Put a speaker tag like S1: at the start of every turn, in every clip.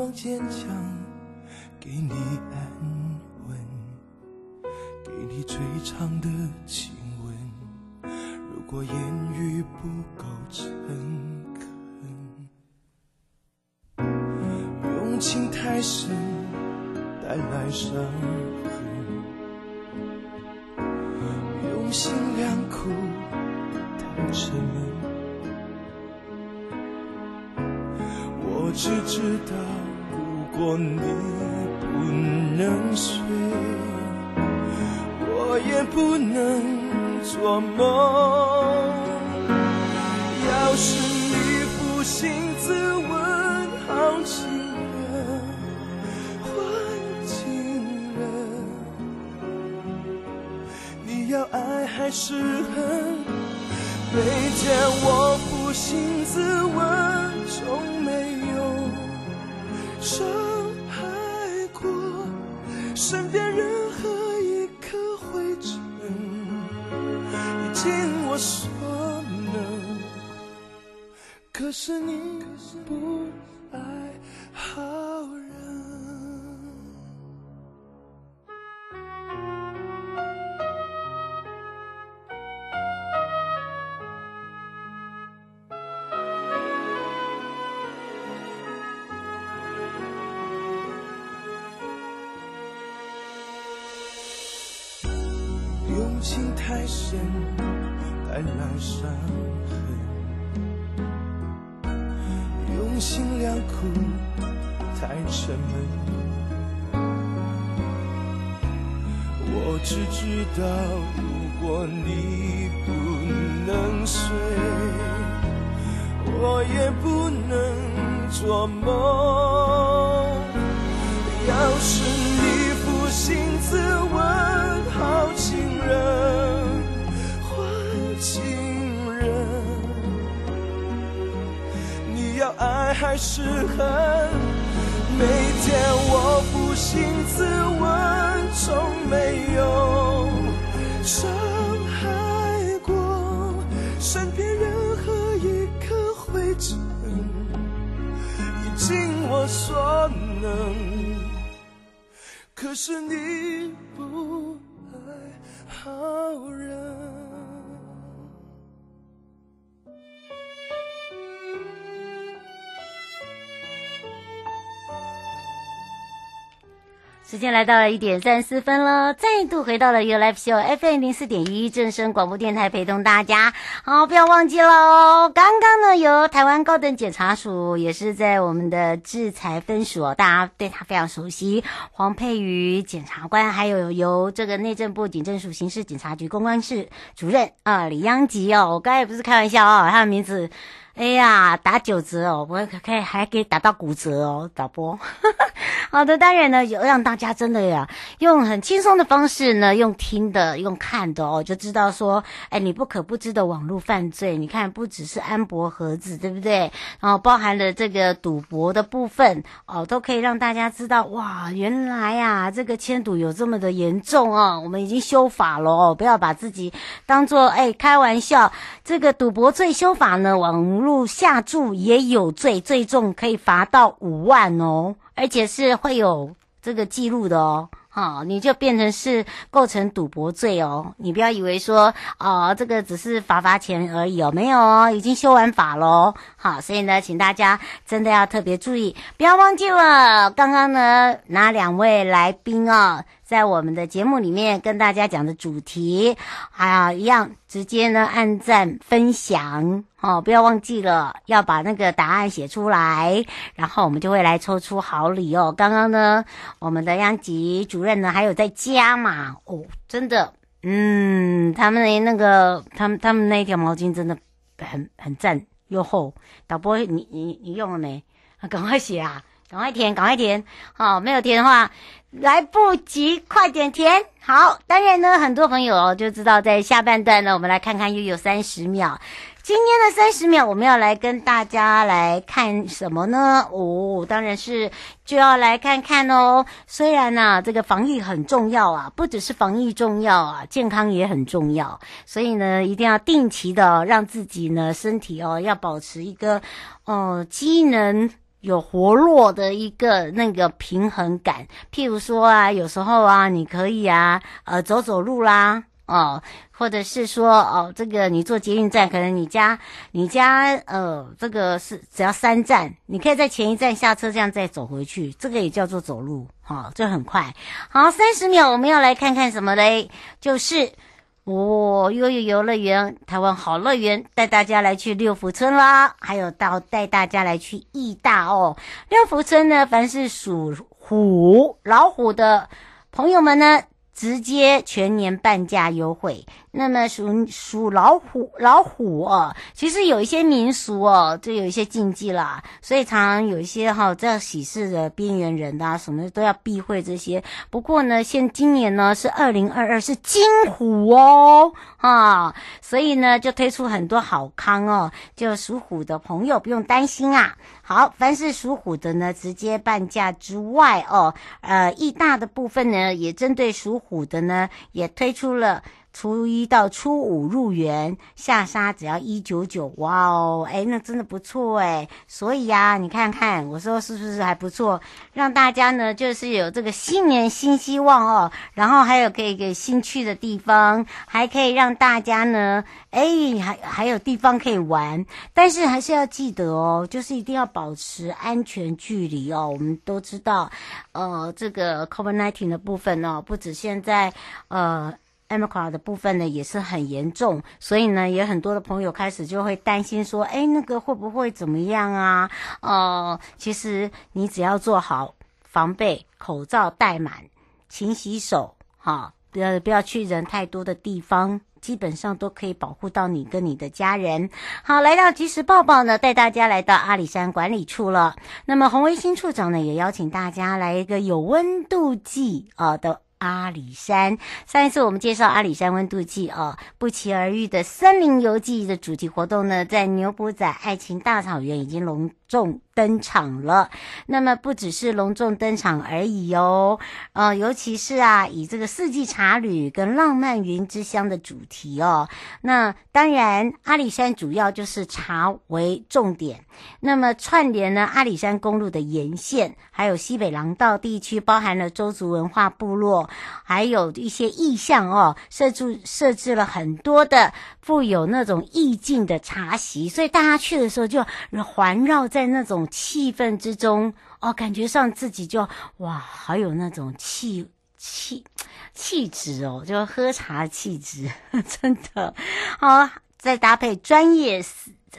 S1: 装坚强，给你安稳，给你最长的亲吻。如果言语不够诚恳，用情太深，带来伤身边任何一颗灰尘，已尽我所能。可是你不爱做梦。要是你负心自问，好情。人，坏情人，你要爱还是恨？每天我负心自问，从没有所能。可是你不爱。好人。
S2: 时间来到了一点三十四分了，再度回到了 You Life Show FM 零四点一正声广播电台，陪同大家。好，不要忘记了哦。刚刚呢，由台湾高等检察署也是在我们的制裁分署，大家对他非常熟悉，黄佩瑜检察官，还有由这个内政部警政署刑事警察局公关室主任啊李央吉哦，我刚才也不是开玩笑哦，他的名字。哎呀，打九折哦，我可以还可以打到骨折哦，导播。好的，当然呢，有让大家真的呀，用很轻松的方式呢，用听的，用看的哦，就知道说，哎，你不可不知的网络犯罪，你看不只是安博盒子，对不对？然后包含了这个赌博的部分哦，都可以让大家知道，哇，原来呀，这个签赌有这么的严重哦，我们已经修法了哦，不要把自己当做哎开玩笑，这个赌博罪修法呢，网络下注也有罪，最重可以罚到五万哦。而且是会有这个记录的哦，好，你就变成是构成赌博罪哦。你不要以为说哦，这个只是罚罚钱而已哦，没有哦，已经修完法喽。好，所以呢，请大家真的要特别注意，不要忘记了刚刚呢哪两位来宾哦。在我们的节目里面跟大家讲的主题，还有一样，直接呢按赞分享哦，不要忘记了要把那个答案写出来，然后我们就会来抽出好礼哦。刚刚呢，我们的央吉主任呢还有在加嘛哦，真的，嗯，他们的那个，他们他们那一条毛巾真的很很赞又厚。导播，你你你用了没？赶快写啊！赶快填，赶快填！好、哦，没有填的话，来不及，快点填！好，当然呢，很多朋友就知道，在下半段呢，我们来看看又有三十秒。今天的三十秒，我们要来跟大家来看什么呢？哦，当然是就要来看看哦。虽然呢、啊，这个防疫很重要啊，不只是防疫重要啊，健康也很重要。所以呢，一定要定期的让自己呢身体哦，要保持一个哦、呃、机能。有活络的一个那个平衡感，譬如说啊，有时候啊，你可以啊，呃，走走路啦，哦，或者是说哦，这个你坐捷运站，可能你家你家呃，这个是只要三站，你可以在前一站下车，这样再走回去，这个也叫做走路，哈、哦，这很快。好，三十秒，我们要来看看什么嘞？就是。哦，又有游乐园，台湾好乐园，带大家来去六福村啦，还有到带大家来去义大哦。六福村呢，凡是属虎、老虎的朋友们呢，直接全年半价优惠。那么属属老虎老虎哦，其实有一些民俗哦，就有一些禁忌啦，所以常常有一些哈、哦，这喜事的边缘人啊，什么都要避讳这些。不过呢，现今年呢是二零二二是金虎哦，啊，所以呢就推出很多好康哦，就属虎的朋友不用担心啊。好，凡是属虎的呢，直接半价之外哦，呃，义大的部分呢，也针对属虎的呢，也推出了。初一到初五入园下沙只要一九九，哇哦，哎，那真的不错哎。所以呀、啊，你看看，我说是不是还不错？让大家呢，就是有这个新年新希望哦。然后还有可以给新去的地方，还可以让大家呢，哎，还还有地方可以玩。但是还是要记得哦，就是一定要保持安全距离哦。我们都知道，呃，这个 COVID-19 的部分哦，不止现在，呃。M i c r 的部分呢也是很严重，所以呢也很多的朋友开始就会担心说，哎，那个会不会怎么样啊？哦、其实你只要做好防备，口罩戴满，勤洗手，哈，不要不要去人太多的地方，基本上都可以保护到你跟你的家人。好，来到即时报报呢，带大家来到阿里山管理处了。那么洪维新处长呢也邀请大家来一个有温度计啊的。阿里山，上一次我们介绍阿里山温度计哦，不期而遇的森林游记的主题活动呢，在牛埔仔爱情大草原已经隆重登场了。那么不只是隆重登场而已哦，呃，尤其是啊，以这个四季茶旅跟浪漫云之乡的主题哦。那当然，阿里山主要就是茶为重点。那么串联呢，阿里山公路的沿线，还有西北廊道地区，包含了周族文化部落。还有一些意象哦，设置设置了很多的富有那种意境的茶席，所以大家去的时候就环绕在那种气氛之中哦，感觉上自己就哇，好有那种气气气质哦，就喝茶气质，真的好，再搭配专业。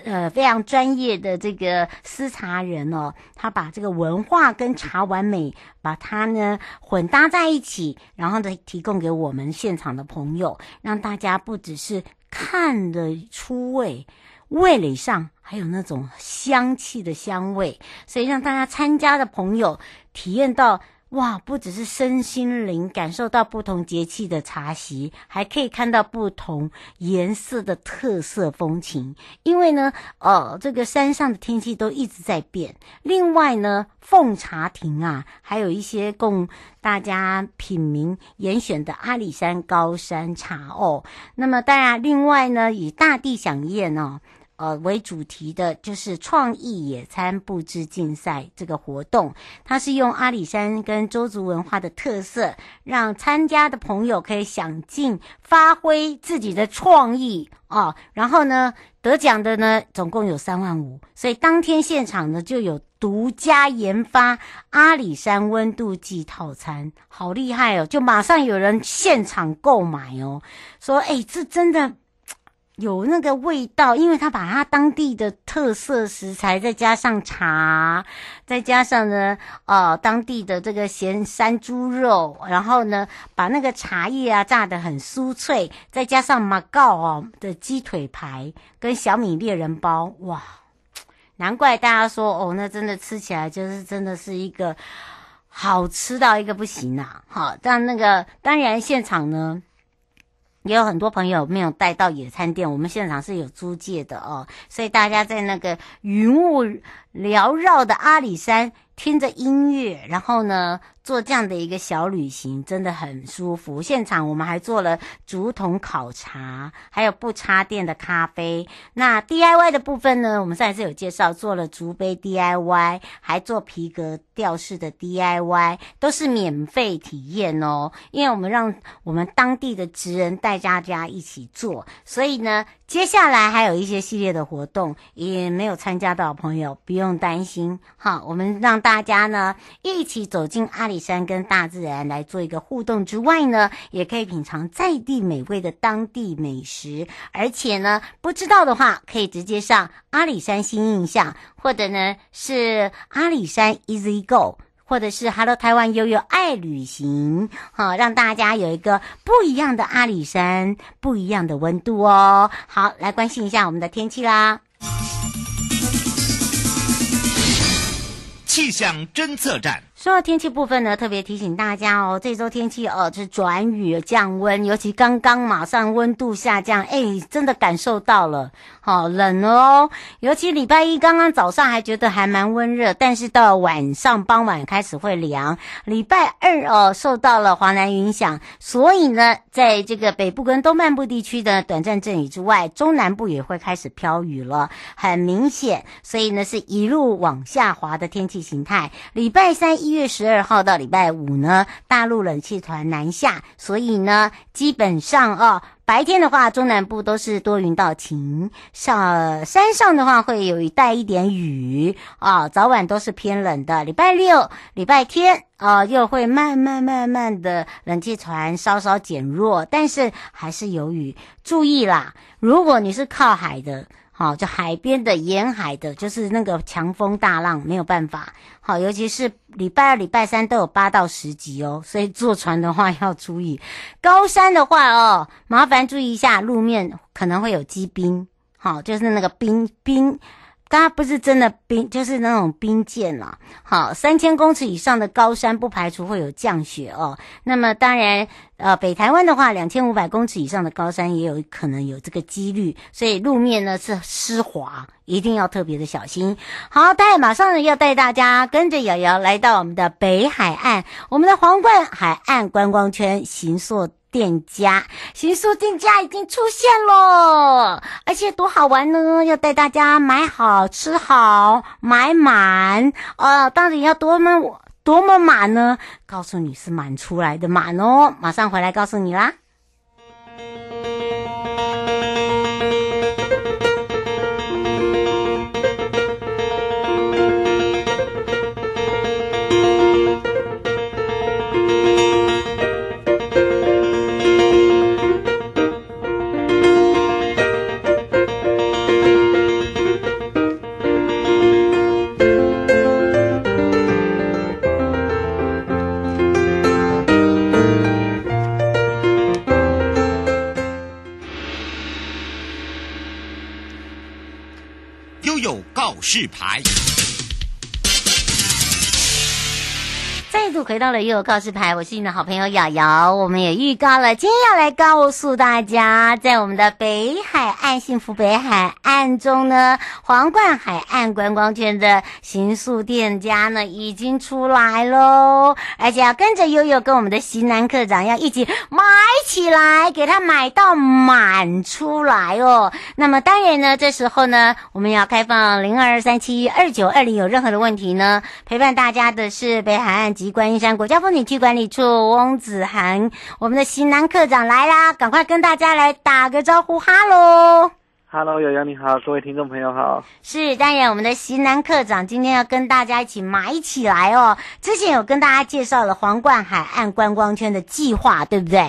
S2: 呃，非常专业的这个丝茶人哦，他把这个文化跟茶完美，把它呢混搭在一起，然后呢提供给我们现场的朋友，让大家不只是看得出味，味蕾上。还有那种香气的香味，所以让大家参加的朋友体验到。哇，不只是身心灵感受到不同节气的茶席，还可以看到不同颜色的特色风情。因为呢，呃，这个山上的天气都一直在变。另外呢，奉茶亭啊，还有一些供大家品茗严选的阿里山高山茶哦。那么当然，另外呢，以大地饗宴哦。呃，为主题的就是创意野餐布置竞赛这个活动，它是用阿里山跟周族文化的特色，让参加的朋友可以想尽发挥自己的创意哦。然后呢，得奖的呢，总共有三万五，所以当天现场呢就有独家研发阿里山温度计套餐，好厉害哦！就马上有人现场购买哦，说哎，这真的。有那个味道，因为他把他当地的特色食材，再加上茶，再加上呢，呃，当地的这个咸山猪肉，然后呢，把那个茶叶啊炸得很酥脆，再加上马告哦的鸡腿排跟小米猎人包，哇，难怪大家说哦，那真的吃起来就是真的是一个好吃到一个不行啊！好，但那个当然现场呢。也有很多朋友没有带到野餐垫，我们现场是有租借的哦，所以大家在那个云雾缭绕的阿里山，听着音乐，然后呢，做这样的一个小旅行，真的很舒服。现场我们还做了竹筒烤茶，还有不插电的咖啡。那 DIY 的部分呢，我们上一次有介绍，做了竹杯 DIY，还做皮革吊饰的 DIY，都是免费体验哦。因为我们让我们当地的职人带大家一起做，所以呢，接下来还有一些系列的活动，也没有参加到的朋友不用担心。好，我们让大大家呢一起走进阿里山，跟大自然来做一个互动之外呢，也可以品尝在地美味的当地美食。而且呢，不知道的话，可以直接上阿里山新印象，或者呢是阿里山 Easy Go，或者是 Hello 台湾悠悠爱旅行，好，让大家有一个不一样的阿里山，不一样的温度哦。好，来关心一下我们的天气啦。
S3: 气象侦测站。
S2: 说到天气部分呢，特别提醒大家哦，这周天气哦是转雨降温，尤其刚刚马上温度下降，哎，真的感受到了，好冷哦。尤其礼拜一刚刚早上还觉得还蛮温热，但是到晚上傍晚开始会凉。礼拜二哦，受到了华南影响，所以呢，在这个北部跟东半部地区的短暂阵雨之外，中南部也会开始飘雨了，很明显。所以呢，是一路往下滑的天气形态。礼拜三一。一月十二号到礼拜五呢，大陆冷气团南下，所以呢，基本上哦，白天的话，中南部都是多云到晴，上山上的话会有一带一点雨啊、哦，早晚都是偏冷的。礼拜六、礼拜天啊、又会慢慢慢慢的冷气团稍稍减弱，但是还是有雨。注意啦，如果你是靠海的。好，就海边的、沿海的，就是那个强风大浪，没有办法。好，尤其是礼拜二、礼拜三都有八到十级哦，所以坐船的话要注意。高山的话哦，麻烦注意一下，路面可能会有积冰。好，就是那个冰冰。它不是真的冰，就是那种冰剑啦。好，三千公尺以上的高山不排除会有降雪哦。那么当然，呃，北台湾的话，两千五百公尺以上的高山也有可能有这个几率，所以路面呢是湿滑，一定要特别的小心。好，带马上呢要带大家跟着瑶瑶来到我们的北海岸，我们的皇冠海岸观光圈行塑。店家，行宿店家已经出现了，而且多好玩呢！要带大家买好吃好买满，呃，到底要多么多么满呢？告诉你是满出来的满哦，马上回来告诉你啦。
S3: 示牌。
S2: 度回到了悠悠告示牌，我是你的好朋友瑶瑶。我们也预告了，今天要来告诉大家，在我们的北海岸幸福北海岸中呢，皇冠海岸观光圈的新宿店家呢已经出来喽，而且要跟着悠悠跟我们的型男课长要一起买起来，给他买到满出来哦。那么当然呢，这时候呢，我们要开放零二三七二九二零，有任何的问题呢，陪伴大家的是北海岸。极光观音山国家风景区管理处翁子涵，我们的型男课长来啦，赶快跟大家来打个招呼，哈喽，
S4: 哈喽，瑶瑶你好，各位听众朋友好，
S2: 是当然，我们的型男课长今天要跟大家一起买起来哦。之前有跟大家介绍了皇冠海岸观光圈的计划，对不对？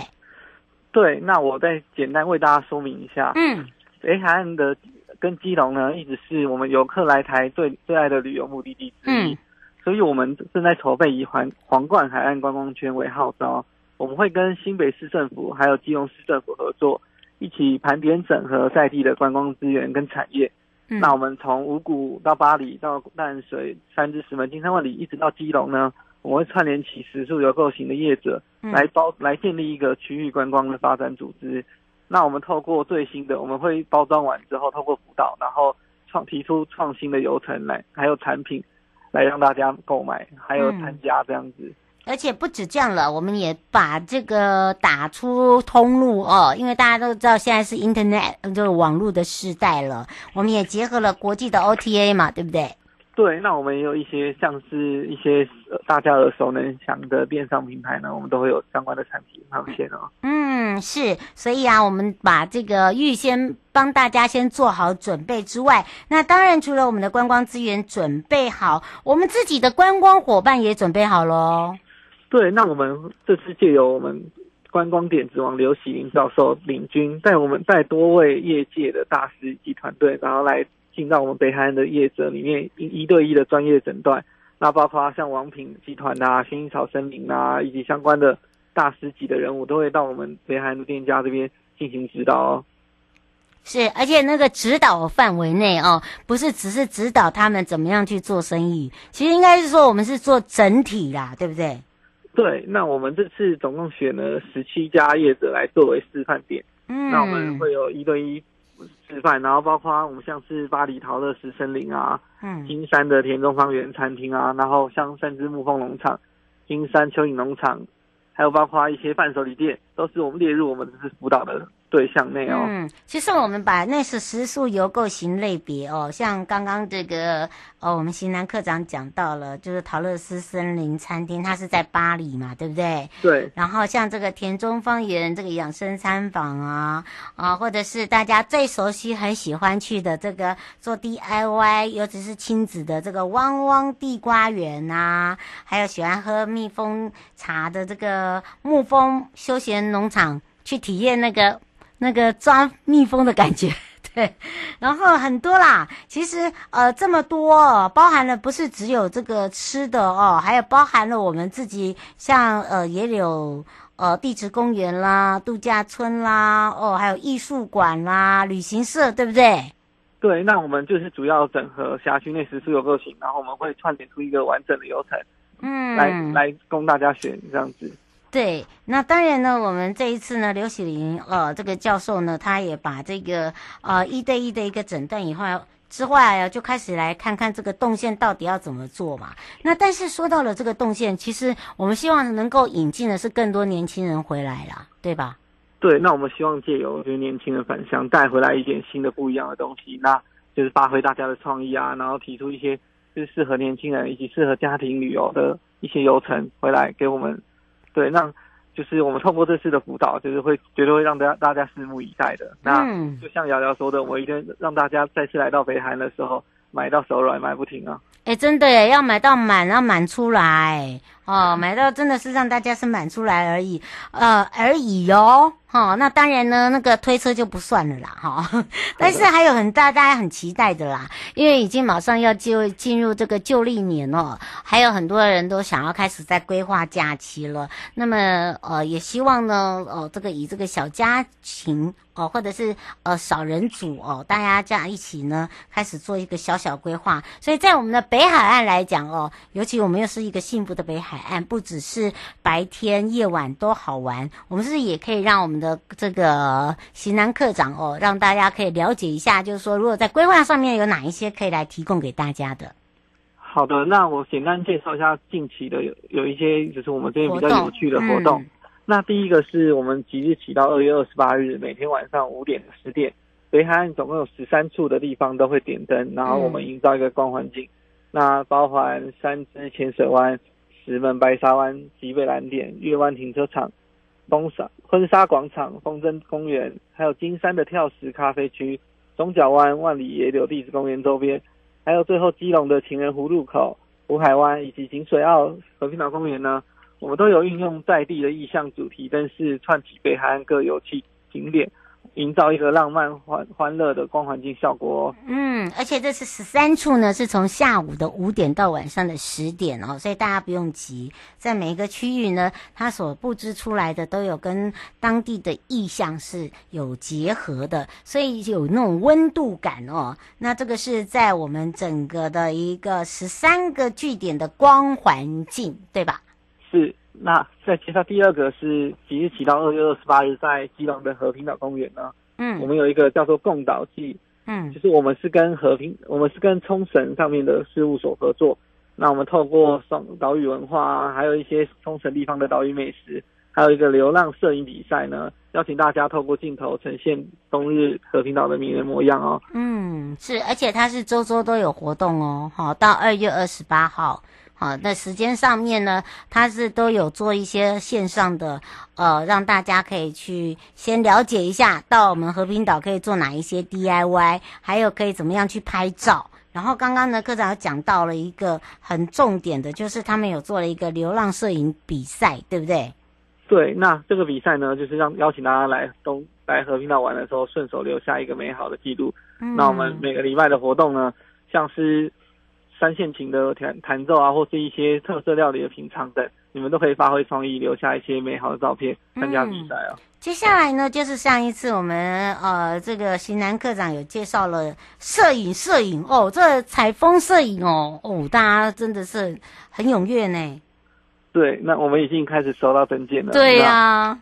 S4: 对，那我再简单为大家说明一下，
S2: 嗯，
S4: 北海岸的跟基隆呢，一直是我们游客来台最最爱的旅游目的地之一。嗯所以，我们正在筹备以皇皇冠海岸观光圈为号召，我们会跟新北市政府还有基隆市政府合作，一起盘点整合在地的观光资源跟产业。嗯、那我们从五股到巴黎到淡水、三至、石门、金山、万里，一直到基隆呢，我们会串联起食宿游购型的业者，来包来建立一个区域观光的发展组织。那我们透过最新的，我们会包装完之后，透过辅导，然后创提出创新的流程来，还有产品。来让大家购买，还有参加这样子、嗯，
S2: 而且不止这样了，我们也把这个打出通路哦，因为大家都知道现在是 Internet 就是网络的时代了，我们也结合了国际的 OTA 嘛，对不对？
S4: 对，那我们也有一些像是一些大家耳熟能详的电商平台呢，我们都会有相关的产品上线哦。
S2: 嗯，是，所以啊，我们把这个预先帮大家先做好准备之外，那当然除了我们的观光资源准备好，我们自己的观光伙伴也准备好喽。
S4: 对，那我们这次借由我们观光点子王刘喜林教授领军，带我们带多位业界的大师及团队，然后来。进到我们北海岸的业者里面一一对一的专业诊断，那包括像王品集团啊、薰衣草森林啊，以及相关的大师级的人物，都会到我们北海岸的店家这边进行指导哦。
S2: 是，而且那个指导范围内哦，不是只是指导他们怎么样去做生意，其实应该是说我们是做整体啦，对不对？
S4: 对，那我们这次总共选了十七家业者来作为示范店，嗯，那我们会有一对一。示范，然后包括我们像是巴黎陶乐石森林啊，嗯，金山的田中方圆餐厅啊，然后像三只木蜂农场、金山蚯蚓农场，还有包括一些伴手礼店，都是我们列入我们这次辅导的对象内哦，
S2: 嗯，其实我们把那是食宿游购型类别哦，像刚刚这个哦，我们型男课长讲到了，就是陶乐斯森林餐厅，它是在巴黎嘛，对不对？
S4: 对。
S2: 然后像这个田中方圆这个养生餐坊啊，啊，或者是大家最熟悉、很喜欢去的这个做 DIY，尤其是亲子的这个汪汪地瓜园啊，还有喜欢喝蜜蜂茶的这个沐风休闲农场，去体验那个。那个抓蜜蜂的感觉，对，然后很多啦，其实呃这么多，包含了不是只有这个吃的哦，还有包含了我们自己像呃也有呃地质公园啦、度假村啦，哦还有艺术馆啦、旅行社，对不对？
S4: 对，那我们就是主要整合辖区内十四游购型，然后我们会串联出一个完整的流程，嗯，来来供大家选这样子。
S2: 对，那当然呢，我们这一次呢，刘喜林呃这个教授呢，他也把这个呃一对一的一个诊断以后之外啊，就开始来看看这个动线到底要怎么做嘛。那但是说到了这个动线，其实我们希望能够引进的是更多年轻人回来啦，对吧？
S4: 对，那我们希望借由就是年轻人返乡带回来一点新的不一样的东西，那就是发挥大家的创意啊，然后提出一些就是适合年轻人以及适合家庭旅游的一些游程回来给我们。对，那就是我们透过这次的辅导，就是会绝对会让大家大家拭目以待的。那就像瑶瑶说的，我一定让大家再次来到北韩的时候，买到手软，买不停啊！
S2: 哎，真的耶，要买到满，要满出来哦，买到真的是让大家是满出来而已，呃，而已哟。哦，那当然呢，那个推车就不算了啦，哈、但是还有很大大家很期待的啦，因为已经马上要就进入这个旧历年哦，还有很多人都想要开始在规划假期了。那么呃，也希望呢，呃，这个以这个小家庭。哦，或者是呃少人组哦，大家这样一起呢，开始做一个小小规划。所以在我们的北海岸来讲哦，尤其我们又是一个幸福的北海岸，不只是白天夜晚都好玩，我们是不是也可以让我们的这个型男课长哦，让大家可以了解一下，就是说如果在规划上面有哪一些可以来提供给大家的。
S4: 好的，那我简单介绍一下近期的有有一些就是我们这边比较有趣的活动。那第一个是我们即日起到二月二十八日，每天晚上五点十点，北海岸总共有十三处的地方都会点灯，然后我们营造一个光环境。嗯、那包含三芝浅水湾、石门白沙湾、极北蓝点、月湾停车场、东沙婚纱广场、风筝公园，还有金山的跳石咖啡区、中角湾、万里野柳地质公园周边，还有最后基隆的情人湖路口、湖海湾以及景水澳和平岛公园呢。我们都有运用在地的意象主题灯饰，串起北海岸各游憩景点，营造一个浪漫欢欢乐的光环境效果哦。
S2: 嗯，而且这是十三处呢，是从下午的五点到晚上的十点哦，所以大家不用急，在每一个区域呢，它所布置出来的都有跟当地的意象是有结合的，所以有那种温度感哦。那这个是在我们整个的一个十三个据点的光环境，对吧？
S4: 是，那再介绍第二个是即日起到二月二十八日，在基隆的和平岛公园呢，嗯，我们有一个叫做共岛祭，嗯，就是我们是跟和平，我们是跟冲绳上面的事务所合作，那我们透过双岛屿文化啊，还有一些冲绳地方的岛屿美食，还有一个流浪摄影比赛呢，邀请大家透过镜头呈现冬日和平岛的迷人模样哦。
S2: 嗯，是，而且它是周周都有活动哦，好，到二月二十八号。好，那时间上面呢，它是都有做一些线上的，呃，让大家可以去先了解一下，到我们和平岛可以做哪一些 DIY，还有可以怎么样去拍照。然后刚刚呢，科长有讲到了一个很重点的，就是他们有做了一个流浪摄影比赛，对不对？
S4: 对，那这个比赛呢，就是让邀请大家来东来和平岛玩的时候，顺手留下一个美好的记录。嗯。那我们每个礼拜的活动呢，像是。三线琴的弹弹奏啊，或是一些特色料理的品尝等，你们都可以发挥创意，留下一些美好的照片，参加比赛哦。
S2: 接下来呢，就是上一次我们呃这个型男课长有介绍了摄影，摄影哦，这采风摄影哦，哦，大家真的是很踊跃呢。
S4: 对，那我们已经开始收到证件了。
S2: 对呀、啊，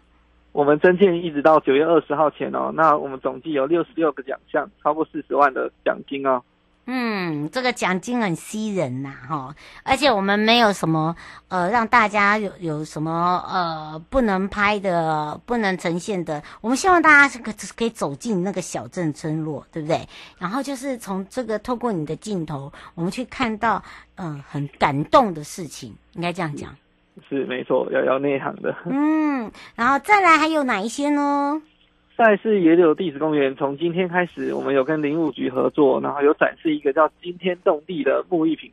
S4: 我们征件一直到九月二十号前哦，那我们总计有六十六个奖项，超过四十万的奖金哦。
S2: 嗯，这个奖金很吸人呐，哈！而且我们没有什么呃，让大家有有什么呃不能拍的、不能呈现的。我们希望大家是可可以走进那个小镇村落，对不对？然后就是从这个透过你的镜头，我们去看到嗯、呃、很感动的事情，应该这样讲。
S4: 是没错，要要内行的。
S2: 嗯，然后再来还有哪一些呢？
S4: 再是野柳地质公园，从今天开始，我们有跟林务局合作，然后有展示一个叫惊天动地的木艺品。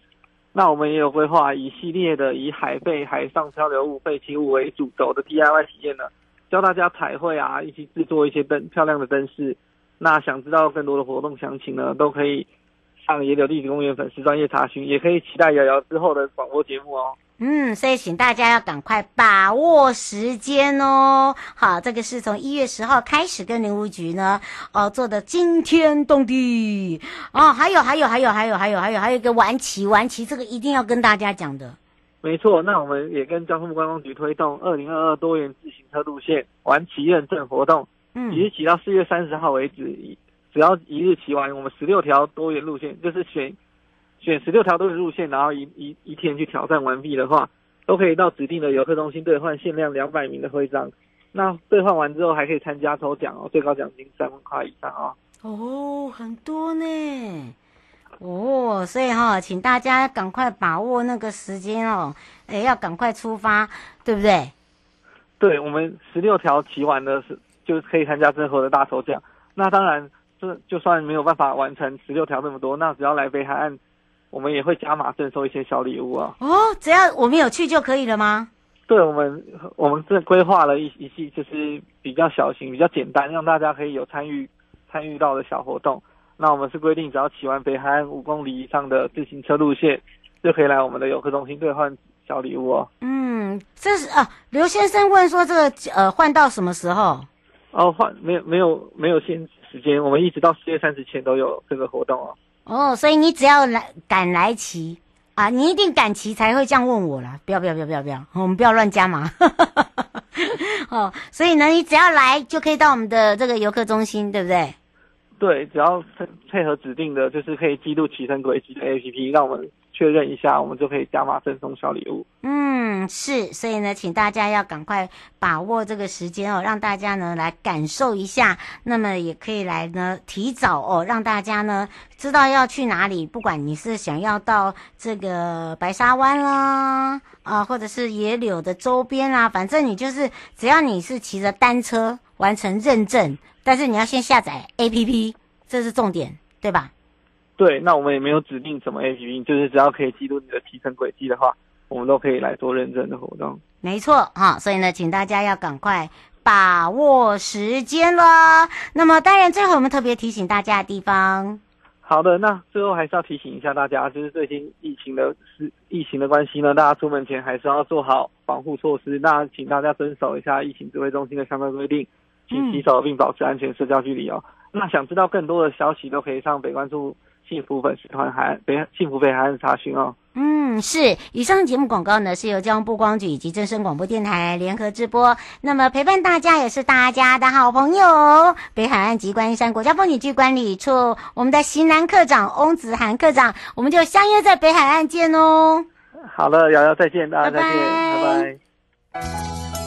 S4: 那我们也有规划一系列的以海贝、海上漂流物、废弃物为主轴的 DIY 体验呢，教大家彩绘啊，一起制作一些灯漂亮的灯饰。那想知道更多的活动详情呢，都可以上野柳地质公园粉丝专业查询，也可以期待瑶瑶之后的广播节目哦。
S2: 嗯，所以请大家要赶快把握时间哦。好，这个是从一月十号开始跟林务局呢，哦做的惊天动地哦，还有还有还有还有还有还有还有一个玩骑玩骑，这个一定要跟大家讲的。
S4: 没错，那我们也跟交通部观光局推动二零二二多元自行车路线玩骑认证活动，嗯，一日骑到四月三十号为止，只要一日骑完，我们十六条多元路线就是选。选十六条多元路线，然后一一一天去挑战完毕的话，都可以到指定的游客中心兑换限量两百名的徽章。那兑换完之后还可以参加抽奖哦，最高奖金三万块以上哦。
S2: 哦，很多呢。哦，所以哈、哦，请大家赶快把握那个时间哦，哎，要赶快出发，对不对？
S4: 对，我们十六条骑完的是就是可以参加最后的大抽奖。那当然，这就算没有办法完成十六条那么多，那只要来北海岸。我们也会加码赠送一些小礼物啊！
S2: 哦，只要我们有去就可以了吗？
S4: 对我们，我们这规划了一一系，就是比较小型、比较简单，让大家可以有参与参与到的小活动。那我们是规定，只要骑完北海岸五公里以上的自行车路线，就可以来我们的游客中心兑换小礼物哦。
S2: 嗯，这是啊，刘先生问说这个呃换到什么时候？
S4: 哦，换没有没有没有限时间，我们一直到四月三十前都有这个活动哦。
S2: 哦，所以你只要来敢来骑。啊，你一定敢骑才会这样问我啦！不要不要不要不要不要，我们不要乱加码。哦，所以呢，你只要来就可以到我们的这个游客中心，对不对？
S4: 对，只要配配合指定的，就是可以记录骑乘轨迹的 APP，让我们确认一下，我们就可以加码赠送小礼物。
S2: 嗯，是，所以呢，请大家要赶快把握这个时间哦，让大家呢来感受一下。那么也可以来呢提早哦，让大家呢知道要去哪里。不管你是想要到这个白沙湾啦，啊，或者是野柳的周边啊，反正你就是只要你是骑着单车完成认证，但是你要先下载 APP，这是重点，对吧？
S4: 对，那我们也没有指定什么 APP，就是只要可以记录你的提成轨迹的话，我们都可以来做认证的活动。
S2: 没错哈，所以呢，请大家要赶快把握时间了。那么，当然最后我们特别提醒大家的地方。
S4: 好的，那最后还是要提醒一下大家，就是最近疫情的是疫情的关系呢，大家出门前还是要做好防护措施。那请大家遵守一下疫情指挥中心的相关规定，请洗手并保持安全社交距离哦。嗯、那想知道更多的消息，都可以上北关注。幸福粉丝团还北幸福北海岸查询哦。
S2: 嗯，是。以上节目广告呢，是由交通部光局以及正声广播电台联合直播。那么陪伴大家也是大家的好朋友，北海岸及观音山国家风景区管理处我们的型男科长翁子涵科长，我们就相约在北海岸见哦。
S4: 好了，瑶瑶再见，大家再见，拜拜。拜拜。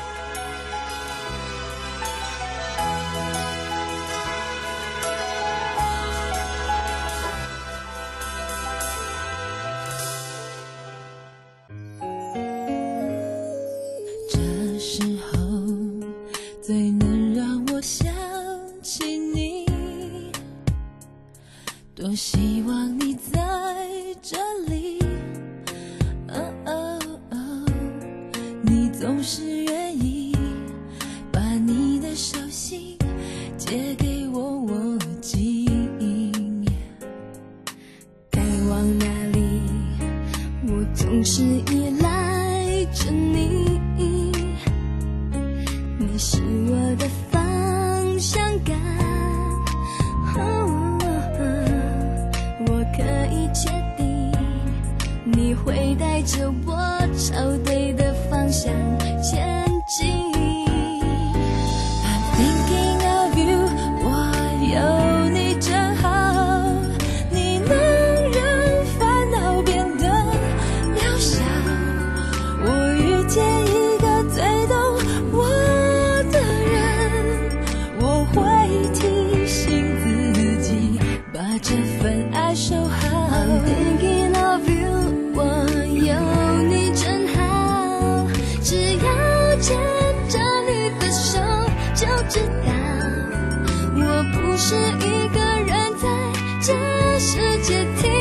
S5: 世界停